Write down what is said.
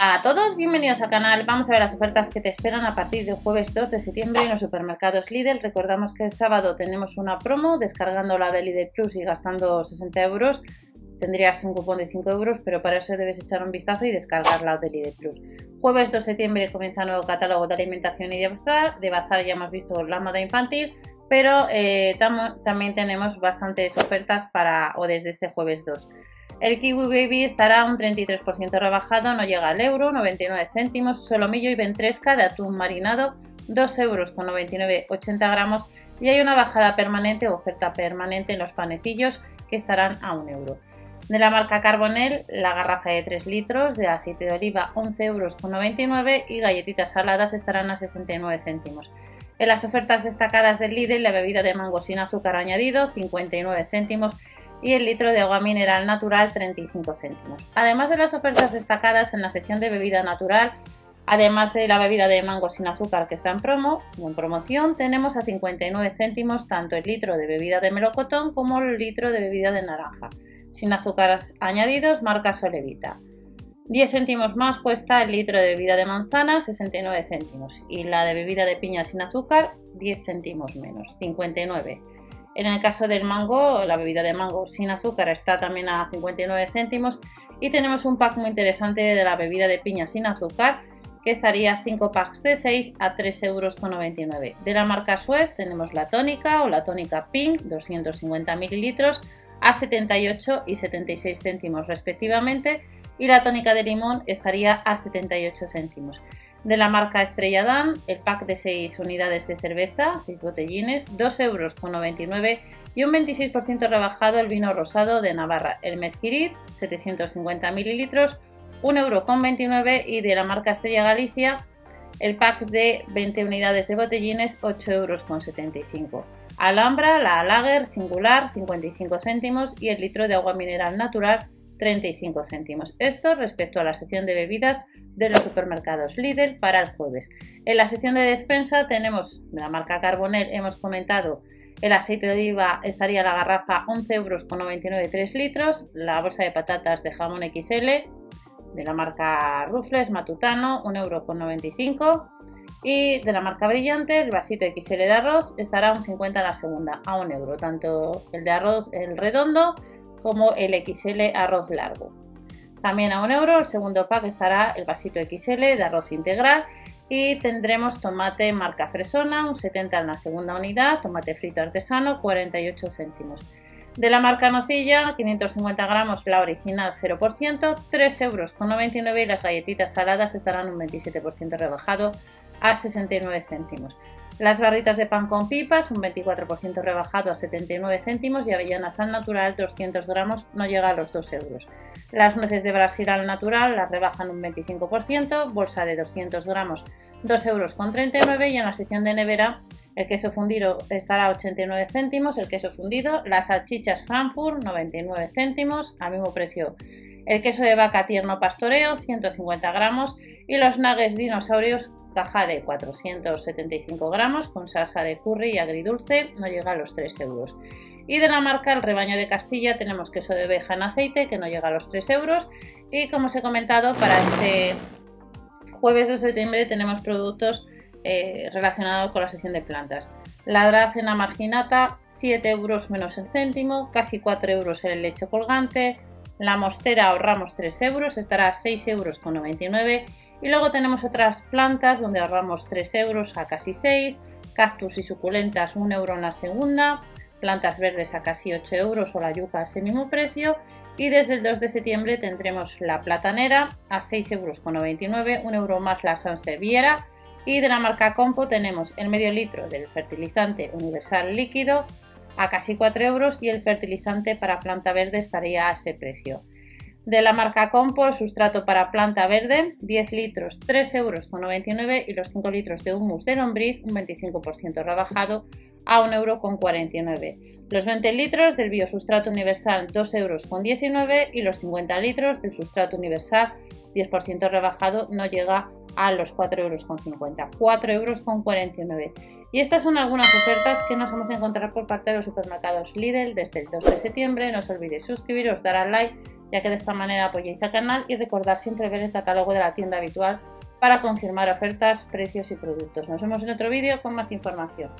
a todos, bienvenidos al canal. Vamos a ver las ofertas que te esperan a partir del jueves 2 de septiembre en los supermercados Lidl. Recordamos que el sábado tenemos una promo descargando la de Lidl Plus y gastando 60 euros. Tendrías un cupón de 5 euros, pero para eso debes echar un vistazo y descargar la de Lidl Plus. Jueves 2 de septiembre comienza el nuevo catálogo de alimentación y de bazar. De bazar ya hemos visto la moda infantil, pero eh, también tenemos bastantes ofertas para o desde este jueves 2. El Kiwi Baby estará un 33% rebajado, no llega al euro, 99 céntimos, solomillo y ventresca de atún marinado, 2 euros con 99, 80 gramos y hay una bajada permanente o oferta permanente en los panecillos que estarán a 1 euro. De la marca Carbonel, la garrafa de 3 litros de aceite de oliva 11 euros con 99 y galletitas saladas estarán a 69 céntimos. En las ofertas destacadas del Lidl, la bebida de mango sin azúcar añadido 59 céntimos y el litro de agua mineral natural 35 céntimos. Además de las ofertas destacadas en la sección de bebida natural, además de la bebida de mango sin azúcar que está en promo, en promoción, tenemos a 59 céntimos tanto el litro de bebida de melocotón como el litro de bebida de naranja, sin azúcares añadidos, marca Solevita. 10 céntimos más cuesta el litro de bebida de manzana, 69 céntimos, y la de bebida de piña sin azúcar, 10 céntimos menos, 59 en el caso del mango, la bebida de mango sin azúcar está también a 59 céntimos y tenemos un pack muy interesante de la bebida de piña sin azúcar que estaría 5 packs de 6 a 3,99 euros. De la marca Suez tenemos la tónica o la tónica Pink 250 mililitros a 78 y 76 céntimos respectivamente y la tónica de limón estaría a 78 céntimos de la marca Estrella Dan, el pack de 6 unidades de cerveza, 6 botellines, 2,99 euros y un 26% rebajado el vino rosado de Navarra, el Mezquirid, 750 mililitros, 1,29 euro y de la marca Estrella Galicia, el pack de 20 unidades de botellines, 8,75 euros. Alhambra, la Lager singular, 55 céntimos y el litro de agua mineral natural, 35 céntimos. Esto respecto a la sección de bebidas de los supermercados Lidl para el jueves. En la sección de despensa tenemos de la marca Carbonel, hemos comentado el aceite de oliva estaría la garrafa 11 euros con 99 3 litros, la bolsa de patatas de jamón XL de la marca Rufles Matutano 1 euro con 95 y de la marca Brillante el vasito XL de arroz estará un 50 la segunda a 1 euro, tanto el de arroz el redondo como el XL arroz largo. También a un euro el segundo pack estará el vasito XL de arroz integral y tendremos tomate marca Fresona, un 70 en la segunda unidad, tomate frito artesano, 48 céntimos. De la marca Nocilla, 550 gramos, la original 0%, 3 euros con 99 y las galletitas saladas estarán un 27% rebajado a 69 céntimos. Las barritas de pan con pipas, un 24% rebajado a 79 céntimos y avellanas al natural, 200 gramos, no llega a los 2 euros. Las nueces de Brasil al natural las rebajan un 25%, bolsa de 200 gramos, 2 euros con 39 y en la sección de nevera el queso fundido estará a 89 céntimos, el queso fundido, las salchichas Frankfurt 99 céntimos, al mismo precio el queso de vaca tierno pastoreo 150 gramos y los nuggets dinosaurios caja de 475 gramos con salsa de curry y agridulce, no llega a los 3 euros. Y de la marca El Rebaño de Castilla tenemos queso de oveja en aceite que no llega a los 3 euros. Y como os he comentado, para este jueves de septiembre tenemos productos eh, relacionados con la sección de plantas. La dracena marginata, 7 euros menos el céntimo, casi 4 euros el leche colgante, la mostera ahorramos 3 euros, estará a 6 euros con 99. Y luego tenemos otras plantas donde ahorramos 3 euros a casi 6. Cactus y suculentas 1 euro en la segunda. Plantas verdes a casi 8 euros o la yuca a ese mismo precio. Y desde el 2 de septiembre tendremos la platanera a 6 euros con 99. 1 euro más la sanseviera. Y de la marca Compo tenemos el medio litro del fertilizante universal líquido a casi 4 euros y el fertilizante para planta verde estaría a ese precio. De la marca Compo, sustrato para planta verde, 10 litros, 3 euros con 99 y los 5 litros de humus de lombriz, un 25% rebajado a 1 euro con 49. Los 20 litros del biosustrato universal, 2 euros con 19 y los 50 litros del sustrato universal, 10% rebajado, no llega a los 4,50 euros, 4,49 euros. Y estas son algunas ofertas que nos vamos a encontrar por parte de los supermercados Lidl desde el 2 de septiembre. No os olvidéis suscribiros, dar al like ya que de esta manera apoyáis al canal y recordar siempre ver el catálogo de la tienda habitual para confirmar ofertas, precios y productos. Nos vemos en otro vídeo con más información.